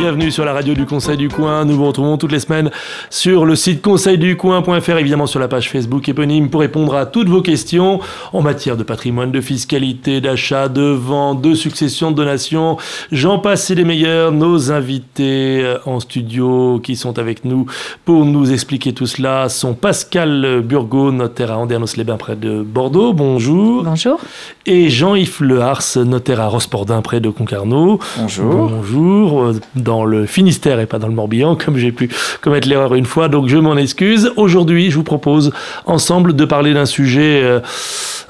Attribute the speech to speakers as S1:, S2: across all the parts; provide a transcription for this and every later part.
S1: Bienvenue sur la radio du Conseil du Coin. Nous vous retrouvons toutes les semaines sur le site conseilducoin.fr, évidemment sur la page Facebook éponyme pour répondre à toutes vos questions en matière de patrimoine, de fiscalité, d'achat, de vente, de succession, de donation. J'en passe et les meilleurs. Nos invités euh, en studio qui sont avec nous pour nous expliquer tout cela sont Pascal Burgot, notaire à Andernos-les-Bains près de Bordeaux. Bonjour.
S2: Bonjour.
S1: Et Jean-Yves Lehars, notaire à Rospordin près de Concarneau.
S3: Bonjour.
S1: Bonjour. Euh, dans le Finistère et pas dans le Morbihan, comme j'ai pu commettre l'erreur une fois, donc je m'en excuse. Aujourd'hui, je vous propose ensemble de parler d'un sujet... Euh,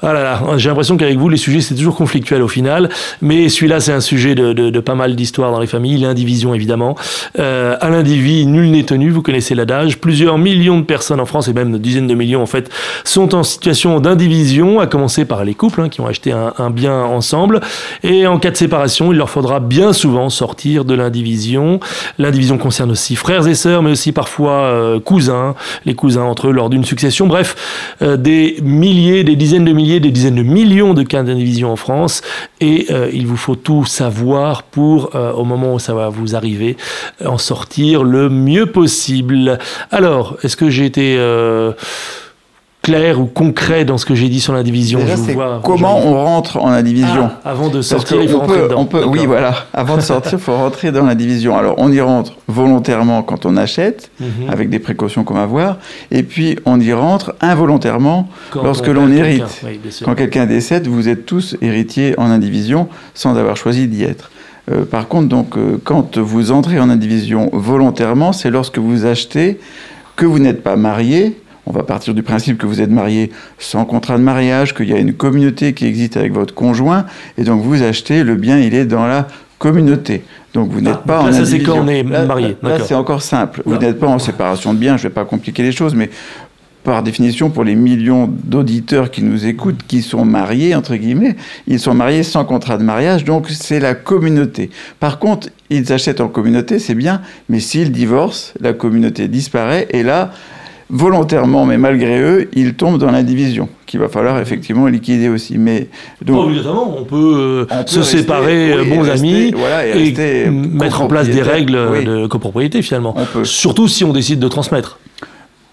S1: ah j'ai l'impression qu'avec vous, les sujets, c'est toujours conflictuel au final. Mais celui-là, c'est un sujet de, pas mal d'histoires dans les familles. L'indivision, évidemment. Euh, à l'individu, nul n'est tenu. Vous connaissez l'adage. Plusieurs millions de personnes en France, et même dizaines de millions, en fait, sont en situation d'indivision, à commencer par les couples hein, qui ont acheté un, bien ensemble. Et en cas de séparation, il leur faudra bien souvent sortir de l'indivision. L'indivision concerne aussi frères et sœurs, mais aussi parfois euh, cousins, les cousins entre eux lors d'une succession. Bref, euh, des milliers, des dizaines de milliers des dizaines de millions de cas d'indivision en France et euh, il vous faut tout savoir pour, au moment où ça va vous arriver, en sortir le mieux possible. Alors, est-ce que j'ai été... Clair ou concret dans ce que j'ai dit sur.
S3: Déjà, c'est comment on rentre en indivision.
S1: Ah, avant de sortir, il faut rentrer
S3: peut,
S1: dedans.
S3: On peut, oui, voilà. Avant de sortir, il faut rentrer dans l'indivision. Alors, on y rentre volontairement quand on achète, mm -hmm. avec des précautions qu'on va voir, et puis on y rentre involontairement quand lorsque l'on hérite.
S1: Oui,
S3: quand quelqu'un décède, vous êtes tous héritiers en indivision sans avoir choisi d'y être. Euh, par contre, donc, euh, quand vous entrez en indivision volontairement, c'est lorsque vous achetez que vous n'êtes pas marié, on va partir du principe que vous êtes marié sans contrat de mariage, qu'il y a une communauté qui existe avec votre conjoint, et donc vous achetez, le bien, il est dans la communauté. Donc vous n'êtes
S1: ah,
S3: pas
S1: là,
S3: en
S1: ça c'est quand on est marié.
S3: Là, là c'est encore simple. Vous n'êtes pas en séparation de biens, je ne vais pas compliquer les choses, mais par définition, pour les millions d'auditeurs qui nous écoutent, qui sont mariés, entre guillemets, ils sont mariés sans contrat de mariage, donc c'est la communauté. Par contre, ils achètent en communauté, c'est bien, mais s'ils divorcent, la communauté disparaît, et là, volontairement, mais malgré eux, ils tombent dans l'indivision, qu'il va falloir effectivement liquider aussi. Mais
S1: donc, on peut, euh, on peut se rester, séparer, oui, bons rester, amis,
S3: voilà, et,
S1: et mettre en place des règles oui. de copropriété finalement. Surtout si on décide de transmettre.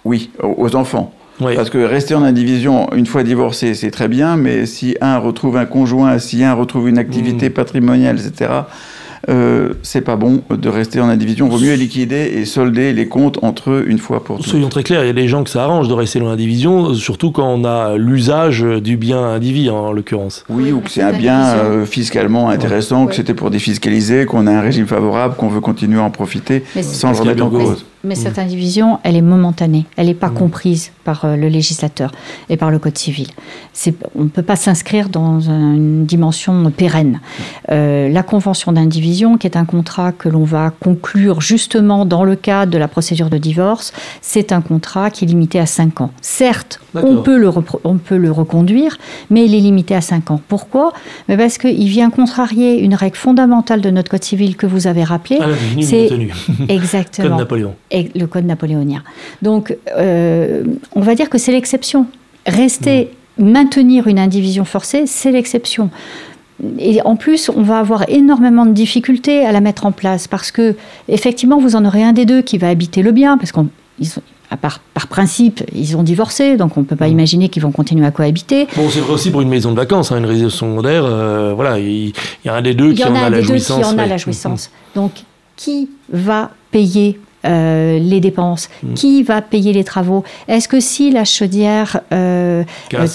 S3: Oui, aux enfants. Oui. Parce que rester en indivision, une fois divorcé, c'est très bien, mais si un retrouve un conjoint, si un retrouve une activité mmh. patrimoniale, etc., euh, c'est pas bon de rester en indivision. Vaut mieux liquider et solder les comptes entre eux une fois pour toutes.
S1: Soyons très clairs, il y a des gens que ça arrange de rester dans l'indivision, surtout quand on a l'usage du bien individu en l'occurrence.
S3: Oui, ou que c'est un bien euh, fiscalement intéressant, ouais. que c'était pour défiscaliser, qu'on a un régime favorable, qu'on veut continuer à en profiter mais sans le remettre en cause.
S2: Mais mmh. cette indivision, elle est momentanée, elle n'est pas mmh. comprise par euh, le législateur et par le Code civil. On ne peut pas s'inscrire dans une dimension pérenne. Euh, la convention d'indivision, qui est un contrat que l'on va conclure justement dans le cadre de la procédure de divorce, c'est un contrat qui est limité à 5 ans. Certes, on peut, le on peut le reconduire, mais il est limité à 5 ans. Pourquoi? Mais Parce qu'il vient contrarier une règle fondamentale de notre Code civil que vous avez rappelée.
S1: Ah,
S2: c'est exactement.
S1: Code Napoléon
S2: et le code napoléonien. Donc, euh, on va dire que c'est l'exception. Rester, mmh. maintenir une indivision forcée, c'est l'exception. Et en plus, on va avoir énormément de difficultés à la mettre en place parce que, effectivement, vous en aurez un des deux qui va habiter le bien, parce qu'on par, par, principe, ils ont divorcé, donc on ne peut pas mmh. imaginer qu'ils vont continuer à cohabiter.
S1: Bon, c'est vrai aussi pour une maison de vacances, hein, une résidence secondaire. Euh, voilà, il, il, y a un des deux qui en, a, la jouissance.
S2: Qui en a la jouissance. Donc, qui va payer euh, les dépenses mmh. Qui va payer les travaux? Est-ce que si la chaudière euh,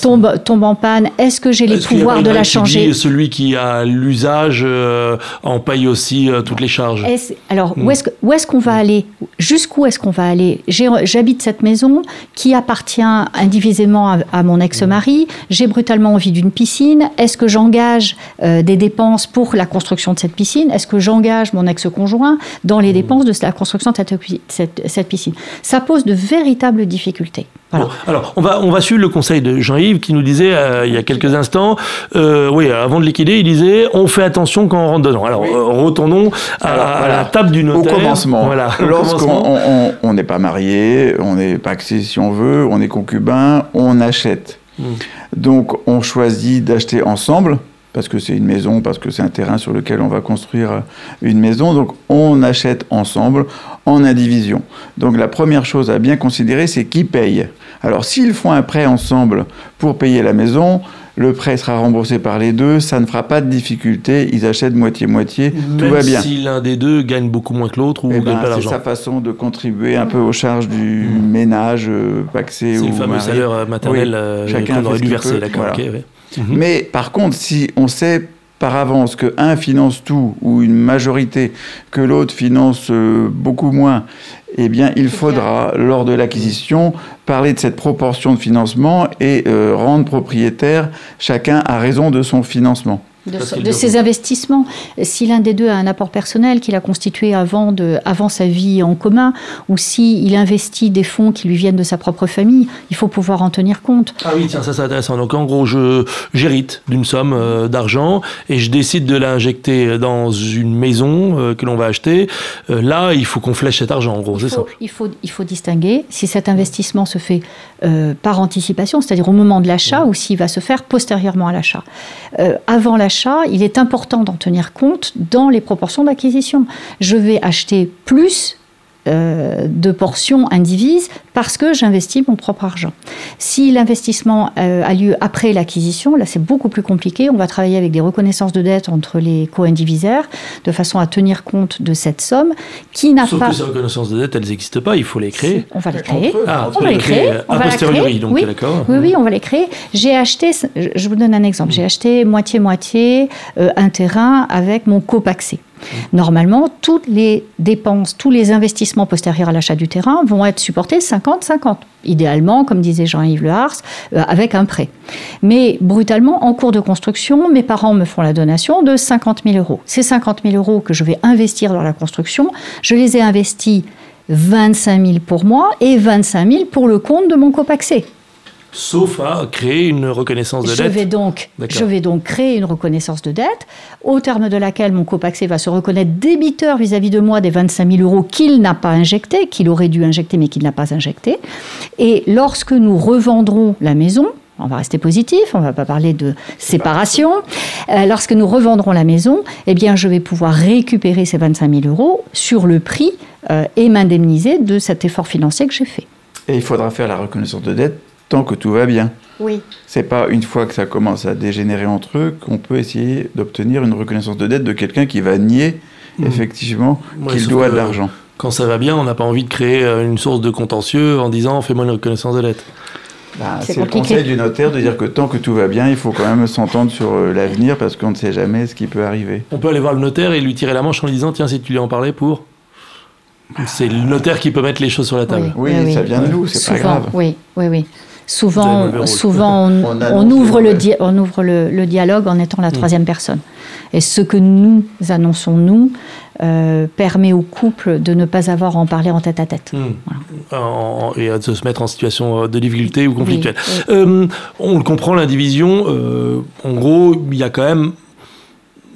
S2: tombe, tombe en panne, est-ce que j'ai les pouvoirs de la changer
S1: dit, Celui qui a l'usage euh, en paye aussi toutes les charges?
S2: Est alors, mmh. où est-ce qu'on est qu'on va aller? Jusqu'où est-ce qu'on va aller? J'habite cette maison qui appartient indivisément à, à mon ex-mari. J'ai brutalement envie d'une piscine. Est-ce que j'engage des dépenses pour la construction de cette piscine? Est-ce que j'engage mon ex-conjoint dans les mmh. dépenses de la construction de cette cette, cette, piscine. Ça pose de véritables difficultés.
S1: Voilà. Bon, alors, on va, on va suivre le conseil de Jean-Yves qui nous disait euh, il y a quelques instants, euh, oui, avant de liquider, il disait on fait attention quand on rentre dedans. Alors, oui. euh, retournons à, alors, à voilà. la table du notaire.
S3: Au commencement. Voilà, Lorsqu'on n'est pas marié, on n'est paxé si on veut, on est concubin, on achète Mmh. Donc on choisit d'acheter ensemble parce que c'est une maison, parce que c'est un terrain sur lequel on va construire une maison. Donc on achète ensemble en indivision. Donc la première chose à bien considérer, c'est qui paye. Alors s'ils font un prêt ensemble pour payer la maison, le prêt sera remboursé par les deux, ça ne fera pas de difficulté, ils achètent moitié-moitié, tout va bien.
S1: si l'un des deux gagne beaucoup moins que l'autre ou
S3: eh
S1: gagne ben, pas
S3: d'argent. C'est sa façon de contribuer un peu aux charges du mmh. ménage, euh, paxé
S1: ou
S3: C'est
S1: le fameux salaire euh, maternel euh, qu'on aurait dû verser, d'accord.
S3: Mhm. Mais par contre, si on sait par avance que un finance tout ou une majorité, que l'autre finance euh, beaucoup moins, eh bien, il faudra, lors de l'acquisition, parler de cette proportion de financement et euh, rendre propriétaire chacun à raison de son financement
S2: de, ses investissements. Si l'un des deux a un apport personnel qu'il a constitué avant, de, avant sa vie en commun, ou s'il il investit des fonds qui lui viennent de sa propre famille, il faut pouvoir en tenir compte.
S1: Ah oui, tiens, ça c'est intéressant. Donc en gros, j'hérite d'une somme euh, d'argent et je décide de l'injecter dans une maison euh, que l'on va acheter. Euh, là, il faut qu'on flèche cet argent, en gros, c'est simple.
S2: Il faut, il faut distinguer si cet investissement se fait par anticipation, c'est-à-dire au moment de l'achat, ou s'il va se faire postérieurement à l'achat. avant l'achat, il est important d'en tenir compte dans les proportions d'acquisition. Je vais acheter plus euh, de portions indivises parce que j'investis mon propre argent. Si l'investissement euh, a lieu après l'acquisition, là c'est beaucoup plus compliqué. On va travailler avec des reconnaissances de dette entre les co-indivisaires de façon à tenir compte de cette somme qui n'a pas.
S1: Sauf que ces reconnaissances de dette, elles n'existent pas. Il faut les créer.
S2: On va les créer.
S1: Ah,
S2: on va les créer.
S1: On va posteriori, donc
S2: oui.
S1: d'accord.
S2: Oui, oui, on va les créer. J'ai acheté. Je vous donne un exemple. J'ai acheté moitié moitié euh, un terrain avec mon copaxé. Normalement, toutes les dépenses, tous les investissements postérieurs à l'achat du terrain vont être supportés 50-50. Idéalement, comme disait Jean-Yves Le Hars, euh, avec un prêt. Mais brutalement, en cours de construction, mes parents me font la donation de 50 000 euros. Ces 50 000 euros que je vais investir dans la construction, je les ai investis 25 000 pour moi et 25 000 pour le compte de mon copaxé
S1: sauf à créer une reconnaissance de
S2: je
S1: dette.
S2: Vais donc, je vais donc créer une reconnaissance de dette, au terme de laquelle mon copaxé va se reconnaître débiteur vis-à-vis de moi des 25 000 euros qu'il n'a pas injectés, qu'il aurait dû injecter mais qu'il n'a pas injecté. Et lorsque nous revendrons la maison, on va rester positif, on ne va pas parler de séparation. Euh, lorsque nous revendrons la maison, eh bien, je vais pouvoir récupérer ces 25 000 euros sur le prix euh, et m'indemniser de cet effort financier que j'ai fait.
S3: Et il faudra faire la reconnaissance de dette tant que tout va bien.
S2: Oui.
S3: C'est pas une fois que ça commence à dégénérer entre eux qu'on peut essayer d'obtenir une reconnaissance de dette de quelqu'un qui va nier mmh. effectivement qu'il doit de l'argent.
S1: Quand ça va bien, on n'a pas envie de créer euh, une source de contentieux en disant fais-moi une reconnaissance de dette.
S3: Bah, c'est le conseil du notaire de dire que tant que tout va bien, il faut quand même s'entendre sur euh, l'avenir parce qu'on ne sait jamais ce qui peut arriver.
S1: On peut aller voir le notaire et lui tirer la manche en lui disant tiens si tu lui en parlais pour c'est le notaire qui peut mettre les choses sur la table.
S3: Oui, ça vient de nous, c'est pas grave.
S2: Oui, oui, oui. Souvent, souvent on, ouvre, le, on ouvre le, dialogue en étant la hmm. troisième personne. Et ce que nous annonçons, nous, euh, permet au couple de ne pas avoir à en parler en tête à tête.
S1: Hmm. et de se mettre en situation euh, de difficulté ou conflictuelle. Euh, on le comprend, l'indivision, en gros, il y a quand même,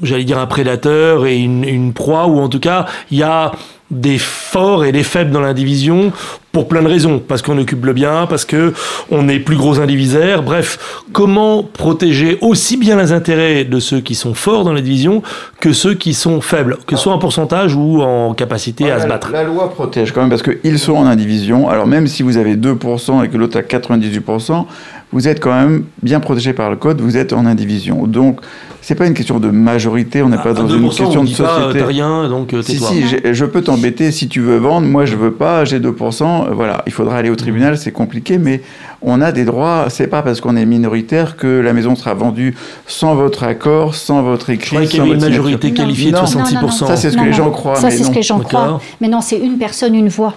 S1: j'allais dire, un prédateur et une, une proie, ou en tout cas, il y a des forts et des faibles dans l'indivision pour plein de raisons, parce qu'on occupe le bien, parce que on est plus gros indivisaire. Bref, comment protéger aussi bien les intérêts de ceux qui sont forts dans la division que ceux qui sont faibles, que ce soit en pourcentage ou en capacité à se battre.
S3: La loi protège quand même parce qu'ils sont en indivision. Alors même si vous avez 2% et que l'autre a 98%, vous êtes quand même bien protégé par le code, vous êtes en indivision. Donc, c'est pas une question de majorité, on n'est pas dans une question de société.
S1: rien, donc euh,
S3: Si, si, je peux t'embêter si tu veux vendre, moi je veux pas, j'ai 2%, voilà, il faudra aller au tribunal, c'est compliqué, mais on a des droits, c'est pas parce qu'on est minoritaire que la maison sera vendue sans votre accord, sans votre écrit. Je
S1: qu'il y avait une majorité qualifiée de 66%.
S3: ça, c'est ce que les gens croient.
S2: Ça, c'est ce que les gens croient. Mais non, c'est une personne, une voix.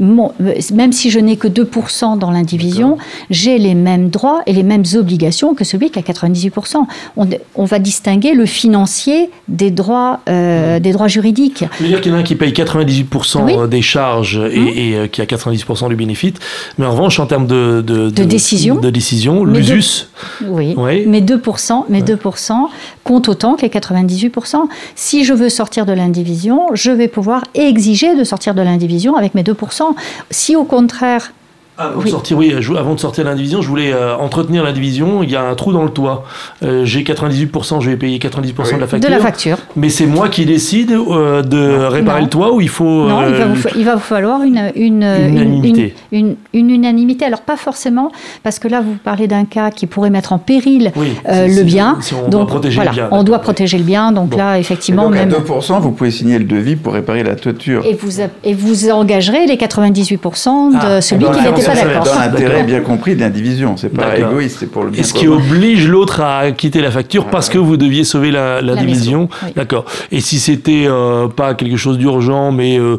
S2: Euh, même si je n'ai que 2% dans l'indivision, j'ai les mêmes droits et les mêmes obligations que celui qui a 98%. On, on va distinguer le financier des droits, euh, des droits juridiques.
S1: Ça veut dire qu'il y en a un qui paye 98% des charges et, euh, qui a 90% du bénéfice, mais en revanche, en termes de, de,
S2: décision,
S1: de décision l'usus.
S2: Oui, mais 2%, mais 2% compte autant que les 98%. Si je veux sortir de l'indivision, je vais pouvoir exiger de sortir de l'indivision avec mes 2%. Si au contraire,
S1: Avant de sortir, oui, avant de sortir l'indivision, je voulais euh, entretenir l'indivision. Il y a un trou dans le toit. Euh, j'ai 98%, je vais payer 90% de la facture.
S2: De la facture.
S1: Mais c'est moi qui décide euh, de réparer le toit ou il faut.
S2: Non, il, va vous, il, va vous, falloir une, une, unanimité. Une, une, unanimité. Alors, pas forcément, parce que là, vous parlez d'un cas qui pourrait mettre en péril le bien.
S1: on donc, doit protéger
S2: voilà,
S1: le bien.
S2: On doit protéger le bien. Donc là, effectivement.
S3: donc, à 2%, vous pouvez signer le devis pour réparer la toiture.
S2: Et vous, et vous engagerez les 98% de ah, celui qui d'accord.
S3: Dans l'intérêt bien compris de l'indivision. C'est pas égoïste, c'est pour le bien.
S1: Et ce qui oblige l'autre à quitter la facture parce que vous deviez sauver la, division. D'accord. Et si c'était euh, pas quelque chose d'urgent, mais euh,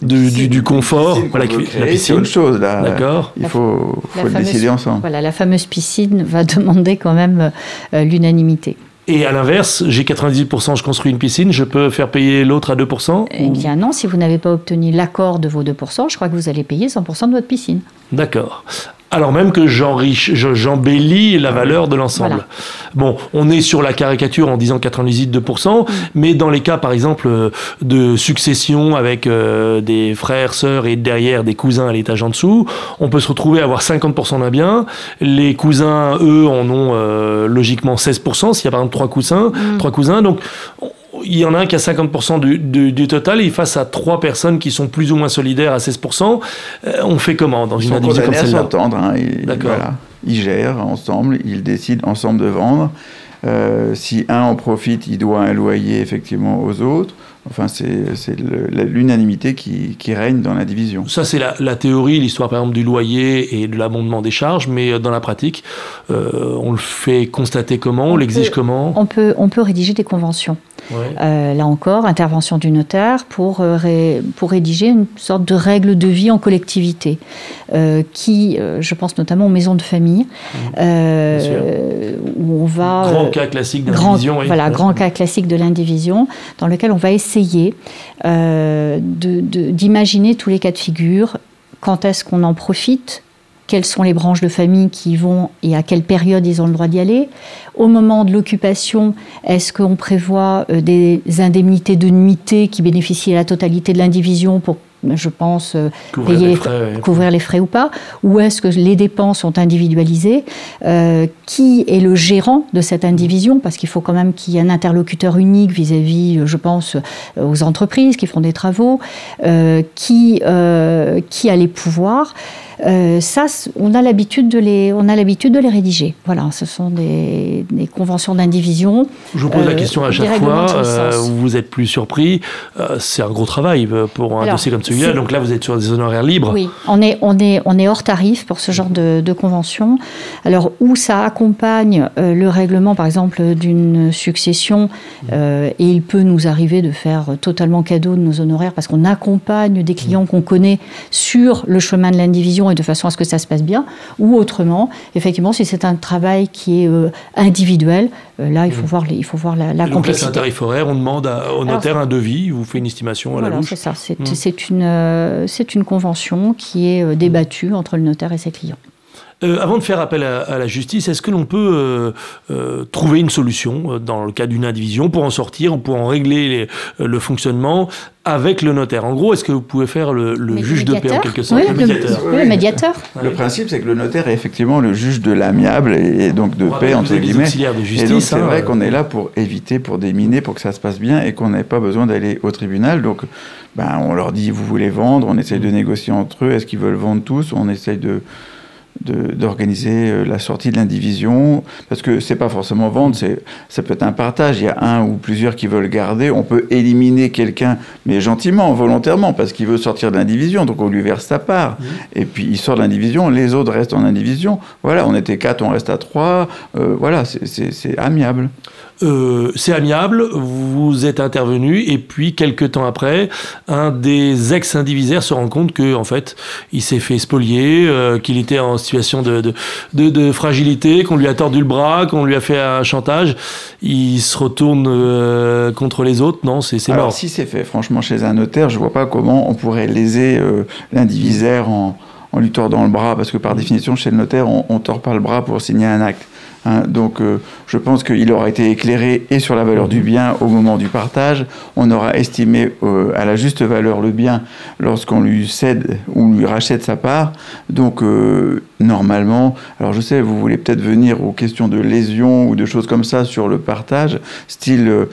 S1: du, confort,
S3: voilà, la piscine. C'est autre chose là.
S1: D'accord.
S3: Il faut, faut le décider ensemble.
S2: Voilà, la fameuse piscine va demander quand même euh, l'unanimité.
S1: Et à l'inverse, j'ai 98%, je construis une piscine, je peux faire payer l'autre à 2%
S2: Eh bien non, si vous n'avez pas obtenu l'accord de vos 2%, je crois que vous allez payer 100% de votre piscine.
S1: D'accord alors même que j'embellis la valeur de l'ensemble. Bon, on est sur la caricature en disant 98,2%, mm. mais dans les cas, par exemple, de succession avec euh, des frères, sœurs et derrière des cousins à l'étage en dessous, on peut se retrouver à avoir 50% d'un bien. Les cousins, eux, en ont euh, logiquement 16%, s'il y a par exemple trois cousins, mm. trois cousins. Donc, il y en a un qui a 50% du, du, total et face à trois personnes qui sont plus ou moins solidaires à 16%, euh, on fait comment dans une indivision comme celle-là
S3: s'entendre. Hein, voilà, ils gèrent ensemble, ils décident ensemble de vendre. Euh, si un en profite, il doit un loyer effectivement aux autres. Enfin, c'est l'unanimité qui, qui, règne dans la division.
S1: Ça, c'est la, la, théorie, l'histoire par exemple du loyer et de l'abondement des charges, mais euh, dans la pratique, on le fait constater comment, on, l'exige comment?
S2: on peut, on peut rédiger des conventions. Euh, là encore, intervention du notaire pour, euh, pour rédiger une sorte de règle de vie en collectivité, euh, qui, je pense notamment aux maisons de famille, mmh. où on va...
S1: Grand cas classique d'indivision.
S2: Voilà, grand cas classique de l'indivision, dans lequel on va essayer d'imaginer tous les cas de figure, quand est-ce qu'on en profite, quelles sont les branches de famille qui y vont et à quelle période ils ont le droit d'y aller. Au moment de l'occupation, est-ce qu'on prévoit euh, des indemnités de nuitée qui bénéficient à la totalité de l'indivision pour je pense, euh,
S1: couvrir, les frais,
S2: couvrir les frais ou pas? Ou est-ce que les dépenses sont individualisées? Euh, Qui est le gérant de cette indivision? Parce qu'il faut quand même qu'il y ait un interlocuteur unique vis-à-vis, je pense, aux entreprises qui font des travaux. qui, qui a les pouvoirs? Euh, ça, on a l'habitude de les, on a l'habitude de les rédiger. Voilà, ce sont des, conventions d'indivision.
S1: Je vous pose la euh, question à chaque fois. Euh, vous êtes plus surpris. c'est un gros travail pour un dossier comme celui-là. Donc là, vous êtes sur des honoraires libres.
S2: Oui, on est, on est, on est hors tarif pour ce genre de, de convention. Alors où ça accompagne le règlement, par exemple, d'une succession, et il peut nous arriver de faire totalement cadeau de nos honoraires parce qu'on accompagne des clients qu'on connaît sur le chemin de l'indivision et de façon à ce que ça se passe bien, ou autrement, effectivement, si c'est un travail qui est euh, individuel, euh, là, il faut mmh. voir, il faut voir la, la complexité.
S1: c'est un tarif horaire, on demande au notaire un devis, il vous fait une estimation à la louche.
S2: c'est ça, c'est mmh. une, euh, c'est une convention qui est débattue entre le notaire et ses clients.
S1: Euh, avant de faire appel à, la justice, est-ce que l'on peut euh, euh, trouver une solution dans le cas d'une indivision pour en sortir, pour en régler le fonctionnement avec le notaire? En gros, est-ce que vous pouvez faire le, juge de paix en quelque sorte?
S2: Le médiateur Oui, le médiateur.
S3: Le principe, c'est que le notaire est effectivement le juge de l'amiable et, donc de paix, entre guillemets.
S1: De justice, et
S3: c'est hein, vrai qu'on est là pour éviter, pour déminer, pour que ça se passe bien et qu'on n'ait pas besoin d'aller au tribunal. Donc, ben, on leur dit, vous voulez vendre, on essaye de négocier entre eux, est-ce qu'ils veulent vendre tous On essaye de d'organiser euh, la sortie de l'indivision, parce que c'est pas forcément vendre, c'est ça peut être un partage. Il y a un ou plusieurs qui veulent garder. On peut éliminer quelqu'un, mais gentiment, volontairement, parce qu'il veut sortir de l'indivision. Donc on lui verse sa part. Mmh. Et puis il sort de l'indivision, les autres restent en indivision. Voilà, on était quatre, on reste à trois. Euh, voilà, c'est amiable.
S1: Euh, c'est amiable, vous êtes intervenu, et puis quelques temps après, un des ex-indivisaires se rend compte que en fait, il s'est fait spolier, euh, qu'il était en situation de, de, fragilité, qu'on lui a tordu le bras, qu'on lui a fait un chantage. Il se retourne euh, contre les autres, non, c'est mort.
S3: Alors si c'est fait, franchement, chez un notaire, je vois pas comment on pourrait léser l'indivisaire en en lui tordant le bras, parce que par définition, chez le notaire, on ne tord pas le bras pour signer un acte. Hein. donc, euh, je pense qu'il aura été éclairé et sur la valeur du bien au moment du partage. On aura estimé euh, à la juste valeur le bien lorsqu'on lui cède ou lui rachète sa part. Donc, euh, normalement, alors je sais, vous voulez peut-être venir aux questions de lésion ou de choses comme ça sur le partage, style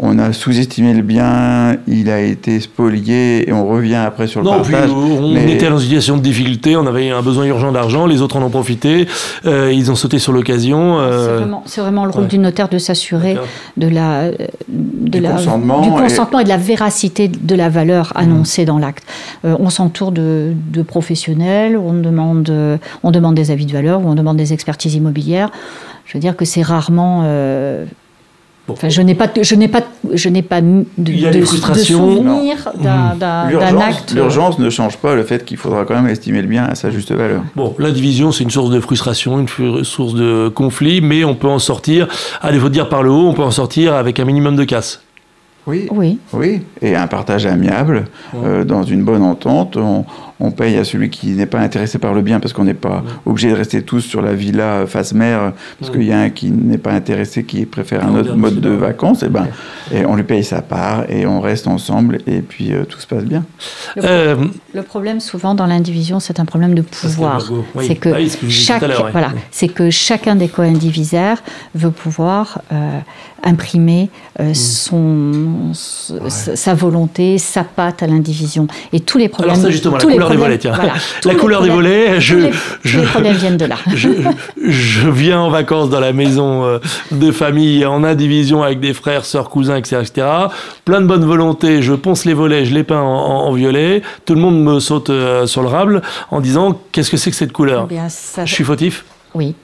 S3: on a sous-estimé le bien, il a été spolié et on revient après sur le
S1: non,
S3: partage.
S1: on était dans une situation de difficulté, on avait un besoin urgent d'argent, les autres en ont profité, euh, ils ont sauté sur l'occasion.
S2: Euh, c'est vraiment, le rôle du notaire de s'assurer de la, du, consentement et... de la véracité de la valeur mmh. annoncée dans l'acte. Euh, on s'entoure de, professionnels, on demande, on demande des avis de valeur ou on demande des expertises immobilières. Je veux dire que c'est rarement je n'ai pas, je n'ai pas, je n'ai pas de, de, souvenir d'un acte.
S3: L'urgence ne change pas le fait qu'il faudra quand même estimer le bien à sa juste valeur.
S1: Bon, l'indivision, c'est une source de frustration, une source de conflit, mais on peut en sortir, à défaut de dire par le haut, on peut en sortir avec un minimum de casse.
S3: Oui, oui. oui. Et un partage amiable, euh, dans une bonne entente. On, on paye à celui qui n'est pas intéressé par le bien parce qu'on n'est pas obligé de rester tous sur la villa face mer parce qu'il y a un qui n'est pas intéressé qui préfère un autre mode de vacances et eh ben et on lui paye sa part et on reste ensemble et puis euh, tout se passe bien.
S2: Euh, le, problème souvent dans l'indivision c'est un problème de pouvoir. C'est que, chaque, voilà, c'est que chacun des co-indivisaires veut pouvoir euh, imprimer mm. son, sa volonté, sa patte à l'indivision et tous les problèmes.
S1: Alors ça justement, tous les des volets, tiens. la couleur des volets, je,
S2: je, les problèmes viennent de là.
S1: Je, viens en vacances dans la maison euh, de famille en indivision avec des frères, sœurs, cousins, etc., etc. Plein de bonne volonté, je ponce les volets, je les peins en, violet. Tout le monde me saute euh, sur le rable en disant qu'est-ce que c'est que cette couleur? Eh Je suis fautif?
S2: Oui.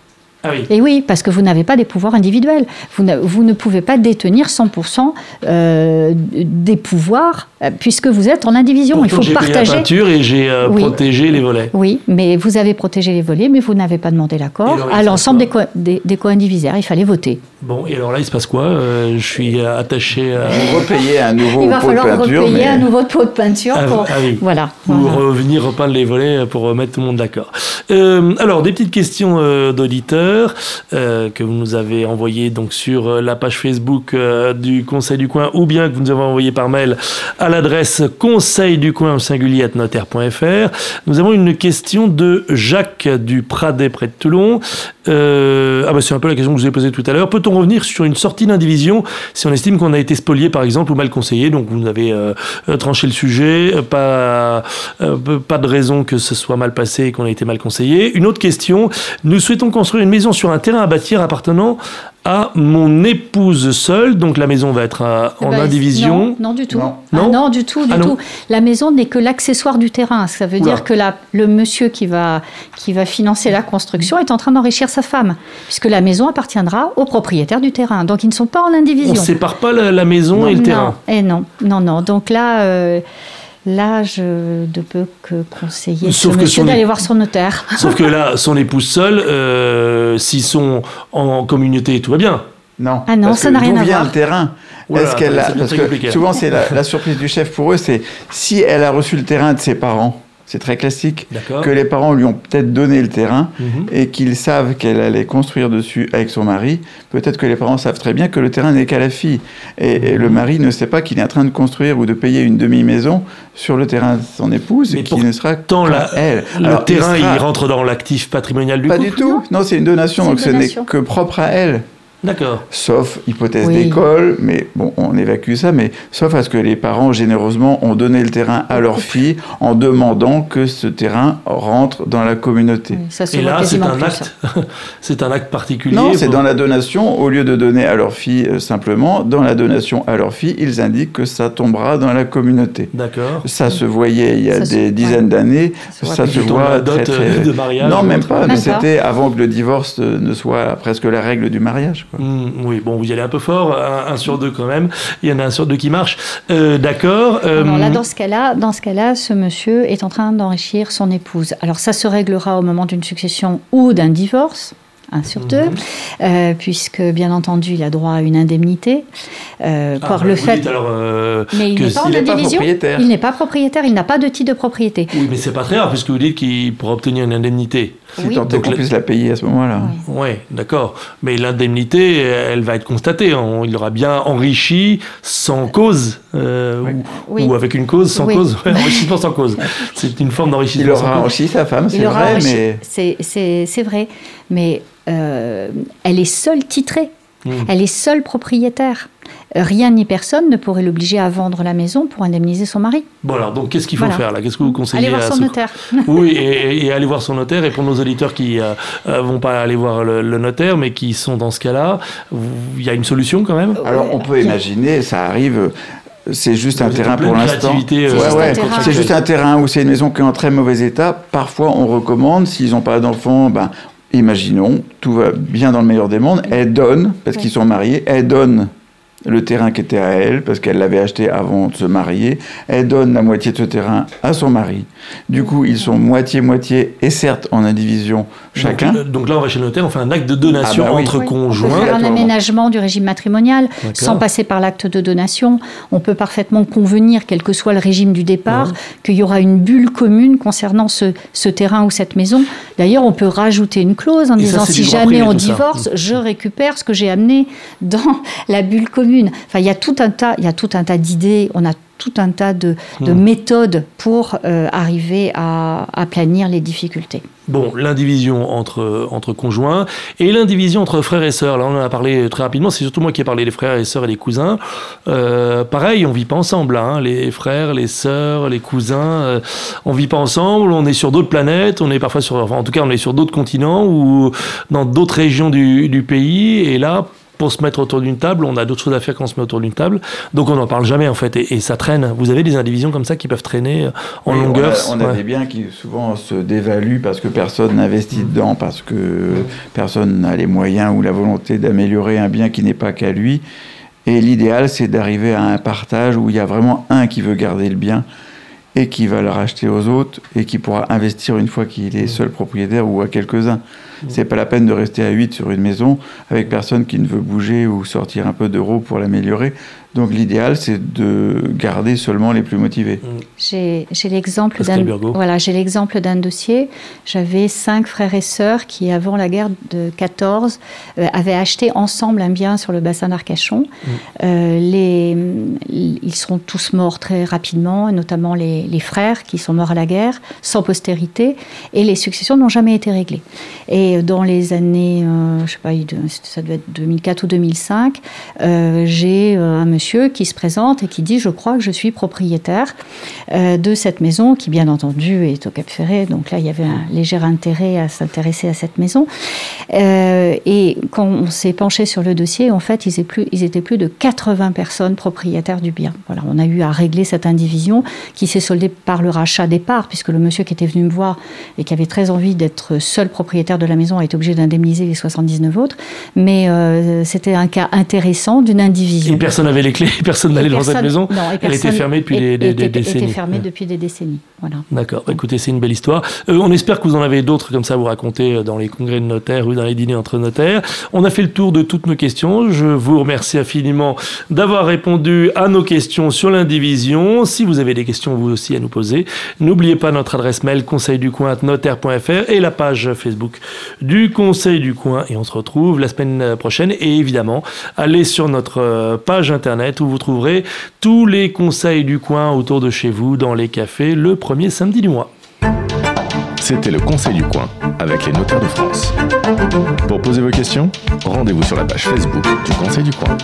S2: Ah Et oui, parce que vous n'avez pas des pouvoirs individuels. Vous, vous ne pouvez pas détenir 100% euh, des pouvoirs euh, puisque vous êtes en indivision.
S1: Il faut partager. Payé la peinture et j'ai euh, protégé les volets.
S2: Oui, mais vous avez protégé les volets, mais vous n'avez pas demandé l'accord à l'ensemble des, co des, des co-indivisaires. Il fallait voter.
S1: Bon, et alors là, il se passe quoi? Je suis attaché à.
S3: Vous repayez un nouveau pot de peinture.
S2: Il va falloir repayer un nouveau pot de peinture ah, pour, ah voilà,
S1: pour revenir repeindre les volets pour mettre tout le monde d'accord. alors, des petites questions d'auditeurs. Euh, que vous nous avez envoyé donc sur euh, la page Facebook euh, du Conseil du Coin ou bien que vous nous avez envoyé par mail à l'adresse conseil du coin au singulier notaire.fr. Nous avons une question de Jacques du Pradet près de Toulon. ah bah c'est un peu la question que je vous ai posée tout à l'heure. Peut-on revenir sur une sortie d'indivision si on estime qu'on a été spolié par exemple ou mal conseillé Donc vous avez tranché le sujet, pas, pas de raison que ce soit mal passé et qu'on a été mal conseillé? Une autre question, nous souhaitons construire une maison sur un terrain à bâtir appartenant à mon épouse seule, donc la maison va être en eh ben, indivision.
S2: Non, du tout. Non, non, du tout, du ah tout. La maison n'est que l'accessoire du terrain. Ça veut dire que la, le monsieur qui va, qui va financer la construction est en train d'enrichir sa femme, puisque la maison appartiendra au propriétaire du terrain. Donc ils ne sont pas en indivision. On
S1: ne sépare pas la, maison et le terrain.
S2: Et eh non, non, non. Donc là. Euh, Là, je ne peux que conseiller Sauf monsieur d'aller voir son notaire.
S1: Sauf que là, son épouse seule, euh, s'ils sont en communauté, tout va bien.
S3: Non.
S2: Ah non, ça n'a rien à voir.
S3: le terrain Est-ce qu'elle parce que souvent c'est la, surprise du chef pour eux, c'est si elle a reçu le terrain de ses parents c'est très classique. Que les parents lui ont peut-être donné le terrain mhm. et qu'ils savent qu'elle allait construire dessus avec son mari. Peut-être que les parents savent très bien que le terrain n'est qu'à la fille. Et, le mhm. mari ne sait pas qu'il est en train de construire ou de payer une demi-maison sur le terrain de son épouse et qu'il ne sera
S1: qu'à la, elle. Le terrain, il, rentre dans l'actif patrimonial du
S3: couple
S1: Pas
S3: du tout. Non, c'est une donation, donc ce n'est que propre à elle.
S1: D'accord.
S3: Sauf hypothèse d'école, mais bon, on évacue ça, mais sauf à ce que les parents, généreusement, ont donné le terrain à leur fille en demandant que ce terrain rentre dans la communauté.
S1: Et là, c'est un acte, c'est un acte particulier.
S3: Non, c'est dans la donation, au lieu de donner à leur fille euh, simplement, dans la donation à leur fille, ils indiquent que ça tombera dans la communauté.
S1: D'accord.
S3: Ça se voyait il y a des dizaines d'années, ça, se voit très, très...
S1: de mariage.
S3: Non, même pas, mais c'était avant que le divorce ne soit presque la règle du mariage.
S1: Mm, oui, bon, vous y allez un peu fort, un, sur deux quand même. Il y en a un sur deux qui marche. Euh, d'accord.
S2: Euh, là, dans ce cas-là, dans ce cas-là, ce monsieur est en train d'enrichir son épouse. Alors ça se réglera au moment d'une succession ou d'un divorce. un sur deux, mhm. euh, puisque bien entendu il a droit à une indemnité
S1: euh, ah, par le fait. Alors,
S2: euh, mais il n'est pas en indivision. Il n'est pas propriétaire. Il n'a pas de titre de propriété.
S1: Oui, mais c'est pas très rare puisque vous dites qu'il pourra obtenir une indemnité.
S3: Si oui. tant qu'on puisse la payer à ce moment-là.
S1: Oui, d'accord. Mais l'indemnité, elle va être constatée. il aura bien enrichi sans cause ou, avec une cause sans cause. enrichissement sans cause. C'est une forme d'enrichissement.
S3: Il aura enrichi sa femme, c'est vrai, mais
S2: c'est vrai, mais euh, elle est seule titrée. Hmm. Elle est seule propriétaire. Rien ni personne ne pourrait l'obliger à vendre la maison pour indemniser son mari.
S1: Bon alors donc qu'est-ce qu'il faut faire là? Qu'est-ce que vous conseillez
S2: Aller voir son notaire.
S1: Oui et, aller voir son notaire et pour nos auditeurs qui ne euh, euh, vont pas aller voir le, notaire mais qui sont dans ce cas-là, il y a une solution quand même?
S3: Alors on peut imaginer, ça arrive c'est juste un terrain pour l'instant. C'est juste un terrain où c'est une maison qui est en très mauvais état. Parfois, on recommande, s'ils n'ont pas d'enfants, ben, imaginons, tout va bien dans le meilleur des mondes, elle donne, parce qu'ils sont mariés, elle donne le terrain qui était à elle, parce qu'elle l'avait acheté avant de se marier. Elle donne la moitié de ce terrain à son mari. Du coup, ils sont moitié-moitié, et certes en indivision chacun.
S1: Donc, là, on va chez le notaire, on fait un acte de donation ah bah entre conjoints. On peut
S2: faire un aménagement du régime matrimonial sans passer par l'acte de donation. On peut parfaitement convenir, quel que soit le régime du départ, qu'il y aura une bulle commune concernant ce, ce terrain ou cette maison. D'ailleurs, on peut rajouter une clause en disant si jamais on divorce, je récupère ce que j'ai amené dans la bulle commune. Enfin, il y a tout un tas, il y a tout un tas d'idées. On a tout un tas de, hmm. méthodes pour euh, arriver à, à, planir les difficultés.
S1: Bon, l'indivision entre, entre conjoints et l'indivision entre frères et sœurs. Là, on en a parlé très rapidement. C'est surtout moi qui ai parlé des frères et sœurs et des cousins. Euh, pareil, on vit pas ensemble. Hein. Les frères, les sœurs, les cousins, euh, on vit pas ensemble. On est sur d'autres planètes. On est parfois sur, enfin, en tout cas, on est sur d'autres continents ou dans d'autres régions du, du pays. Et là, pour se mettre autour d'une table, on a d'autres choses à faire quand on se met autour d'une table. Donc on n'en parle jamais en fait, et, ça traîne. Vous avez des indivisions comme ça qui peuvent traîner euh, en longueur?
S3: On a, des biens qui souvent se dévaluent parce que personne n'investit dedans, parce que personne n'a les moyens ou la volonté d'améliorer un bien qui n'est pas qu'à lui. Et l'idéal, c'est d'arriver à un partage où il y a vraiment un qui veut garder le bien et qui va le racheter aux autres et qui pourra investir une fois qu'il est seul propriétaire ou à quelques-uns. C'est pas la peine de rester à 8 sur une maison avec personne qui ne veut bouger ou sortir un peu d'euros pour l'améliorer. Donc l'idéal, c'est de garder seulement les plus motivés. Mm.
S2: J'ai l'exemple d'un voilà, j'ai l'exemple d'un dossier. J'avais cinq frères et sœurs qui, avant la guerre de 14, euh, avaient acheté ensemble un bien sur le bassin d'Arcachon. Mm. Euh, les, ils seront tous morts très rapidement, notamment les, les, frères qui sont morts à la guerre, sans postérité, et les successions n'ont jamais été réglées. Et dans les années, euh, je sais pas, ça devait être 2004 ou 2005, j'ai un monsieur qui se présente et qui dit Je crois que je suis propriétaire euh, de cette maison, qui bien entendu est au Cap Ferré. Donc là, il y avait un léger intérêt à s'intéresser à cette maison. Euh, et quand on s'est penché sur le dossier, en fait, ils étaient, plus, de 80 personnes propriétaires du bien. Voilà, on a eu à régler cette indivision qui s'est soldée par le rachat des parts, puisque le monsieur qui était venu me voir et qui avait très envie d'être seul propriétaire de la maison a été obligé d'indemniser les 79 autres. Mais euh, c'était un cas intéressant d'une indivision.
S1: Et personne n'avait les clés, personne n'allait dans cette maison. Elle était fermée depuis des, décennies.
S2: était fermée depuis des décennies. Voilà.
S1: D'accord. Bah, écoutez, c'est une belle histoire. Euh, on espère que vous en avez d'autres comme ça à vous raconter dans les congrès de notaires ou dans les dîners entre notaires. On a fait le tour de toutes nos questions. Je vous remercie infiniment d'avoir répondu à nos questions sur l'indivision. Si vous avez des questions vous aussi à nous poser, n'oubliez pas notre adresse mail conseil du coin notaire.fr et la page Facebook du Conseil du coin. Et on se retrouve la semaine prochaine. Et évidemment, allez sur notre euh, page où vous trouverez tous les conseils du coin autour de chez vous dans les cafés le premier samedi du mois.
S4: C'était le Conseil du coin avec les notaires de France. Pour poser vos questions, rendez-vous sur la page Facebook du Conseil du coin.